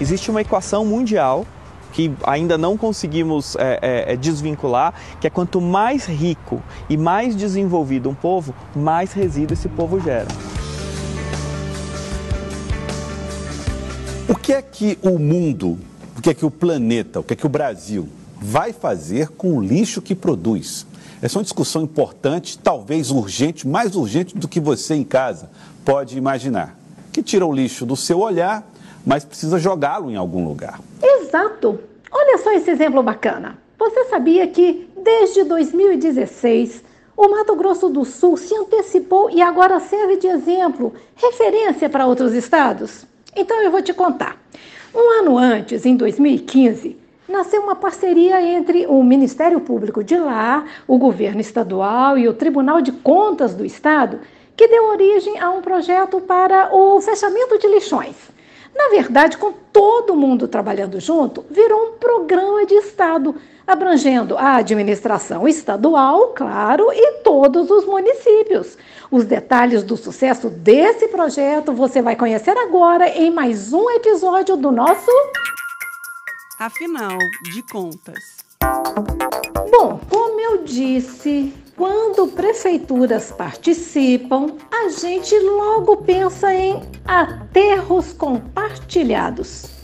Existe uma equação mundial que ainda não conseguimos é, é, é, desvincular, que é quanto mais rico e mais desenvolvido um povo, mais resíduo esse povo gera. O que é que o mundo, o que é que o planeta, o que é que o Brasil vai fazer com o lixo que produz? Essa é uma discussão importante, talvez urgente, mais urgente do que você em casa pode imaginar. Que tira o lixo do seu olhar, mas precisa jogá-lo em algum lugar. Exato. Olha só esse exemplo bacana. Você sabia que desde 2016 o Mato Grosso do Sul se antecipou e agora serve de exemplo, referência para outros estados? Então eu vou te contar. Um ano antes, em 2015, nasceu uma parceria entre o Ministério Público de lá, o governo estadual e o Tribunal de Contas do Estado, que deu origem a um projeto para o fechamento de lixões. Na verdade, com todo mundo trabalhando junto, virou um programa de Estado, abrangendo a administração estadual, claro, e todos os municípios. Os detalhes do sucesso desse projeto você vai conhecer agora em mais um episódio do nosso. Afinal de contas. Bom, como eu disse, quando prefeituras participam, a gente logo pensa em aterros compartilhados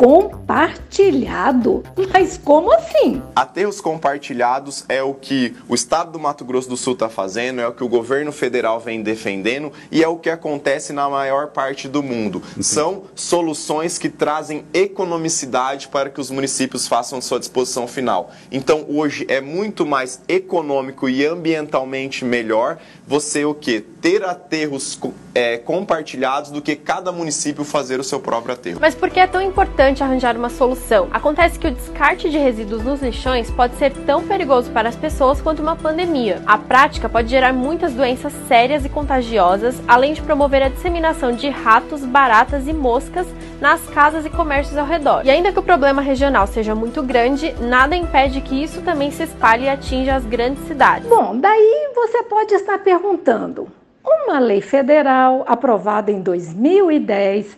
compartilhado. Mas como assim? Aterros compartilhados é o que o estado do Mato Grosso do Sul está fazendo, é o que o governo federal vem defendendo e é o que acontece na maior parte do mundo. São soluções que trazem economicidade para que os municípios façam sua disposição final. Então, hoje é muito mais econômico e ambientalmente melhor você o que? Ter aterros é, compartilhados do que cada município fazer o seu próprio aterro. Mas por que é tão importante arranjar uma solução? Acontece que o descarte de resíduos nos lixões pode ser tão perigoso para as pessoas quanto uma pandemia. A prática pode gerar muitas doenças sérias e contagiosas, além de promover a disseminação de ratos, baratas e moscas nas casas e comércios ao redor. E ainda que o problema regional seja muito grande, nada impede que isso também se espalhe e atinja as grandes cidades. Bom, daí você pode estar perguntando: uma lei federal aprovada em 2010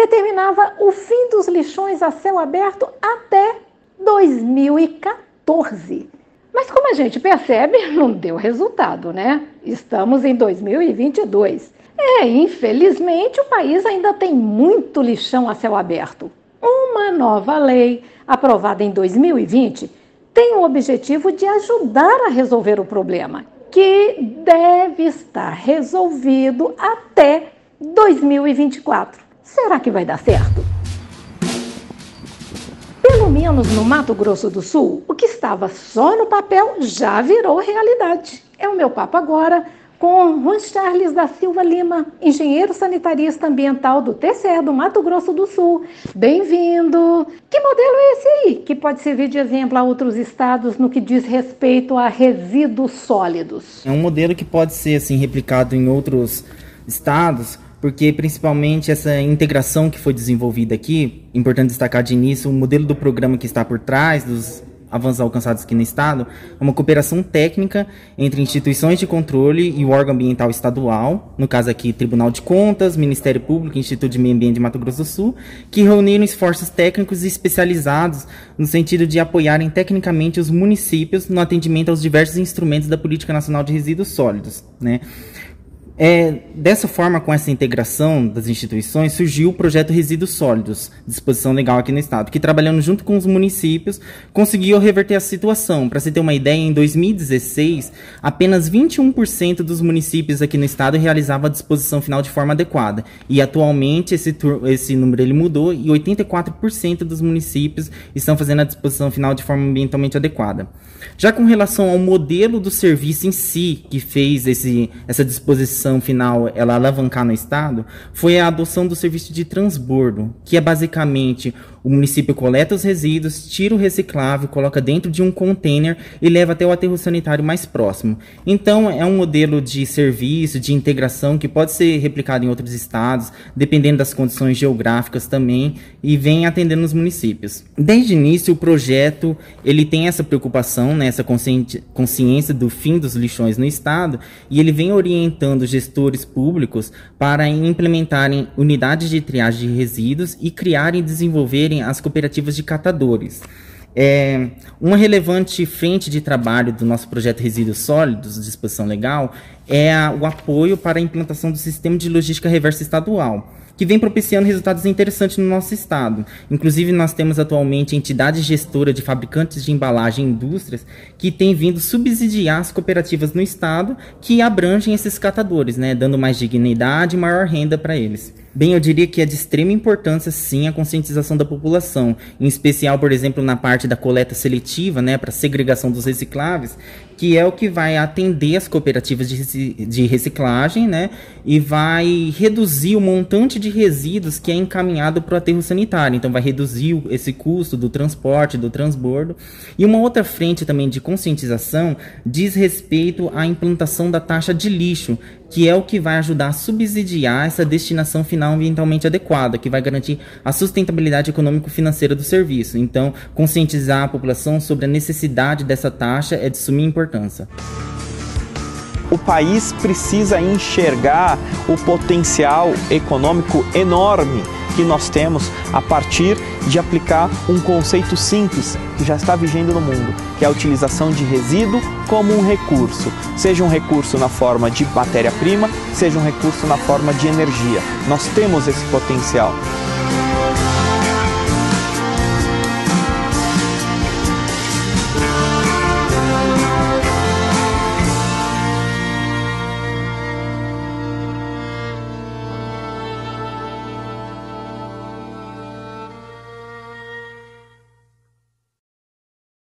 determinava o fim dos lixões a céu aberto até 2014. Mas como a gente percebe, não deu resultado, né? Estamos em 2022. É, infelizmente, o país ainda tem muito lixão a céu aberto. Uma nova lei, aprovada em 2020, tem o objetivo de ajudar a resolver o problema que deve estar resolvido até 2024. Será que vai dar certo? Pelo menos no Mato Grosso do Sul, o que estava só no papel já virou realidade. É o meu papo agora com Juan Charles da Silva Lima, engenheiro sanitarista ambiental do TCE do Mato Grosso do Sul. Bem-vindo! Que modelo é esse aí, que pode servir de exemplo a outros estados no que diz respeito a resíduos sólidos? É um modelo que pode ser assim replicado em outros estados, porque principalmente essa integração que foi desenvolvida aqui, importante destacar de início o modelo do programa que está por trás dos avanços alcançados aqui no Estado é uma cooperação técnica entre instituições de controle e o órgão ambiental estadual, no caso aqui Tribunal de Contas, Ministério Público Instituto de Meio Ambiente de Mato Grosso do Sul, que reuniram esforços técnicos e especializados no sentido de apoiarem tecnicamente os municípios no atendimento aos diversos instrumentos da Política Nacional de Resíduos Sólidos. Né? É, dessa forma, com essa integração das instituições, surgiu o projeto Resíduos Sólidos, disposição legal aqui no estado, que trabalhando junto com os municípios, conseguiu reverter a situação. Para você ter uma ideia, em 2016, apenas 21% dos municípios aqui no estado realizavam a disposição final de forma adequada. E atualmente esse, esse número ele mudou e 84% dos municípios estão fazendo a disposição final de forma ambientalmente adequada. Já com relação ao modelo do serviço em si, que fez esse, essa disposição final ela alavancar no estado foi a adoção do serviço de transbordo, que é basicamente o município coleta os resíduos, tira o reciclável, coloca dentro de um container e leva até o aterro sanitário mais próximo. Então, é um modelo de serviço, de integração que pode ser replicado em outros estados, dependendo das condições geográficas também, e vem atendendo os municípios. Desde o início, o projeto ele tem essa preocupação, né, essa consciência do fim dos lixões no estado, e ele vem orientando os gestores públicos para implementarem unidades de triagem de resíduos e criarem e desenvolverem as cooperativas de catadores. É, uma relevante frente de trabalho do nosso projeto Resíduos Sólidos, disposição legal, é a, o apoio para a implantação do sistema de logística reversa estadual que vem propiciando resultados interessantes no nosso estado. Inclusive, nós temos atualmente entidade gestora de fabricantes de embalagem e indústrias que tem vindo subsidiar as cooperativas no estado que abrangem esses catadores, né, dando mais dignidade e maior renda para eles. Bem, eu diria que é de extrema importância, sim, a conscientização da população, em especial, por exemplo, na parte da coleta seletiva, né, para segregação dos recicláveis, que é o que vai atender as cooperativas de reciclagem, né, e vai reduzir o montante de resíduos que é encaminhado para o aterro sanitário. Então, vai reduzir esse custo do transporte, do transbordo. E uma outra frente também de conscientização diz respeito à implantação da taxa de lixo, que é o que vai ajudar a subsidiar essa destinação final ambientalmente adequada, que vai garantir a sustentabilidade econômico-financeira do serviço. Então, conscientizar a população sobre a necessidade dessa taxa é de suma importância. O país precisa enxergar o potencial econômico enorme que nós temos a partir de aplicar um conceito simples que já está vigendo no mundo, que é a utilização de resíduo como um recurso, seja um recurso na forma de matéria-prima, seja um recurso na forma de energia. Nós temos esse potencial.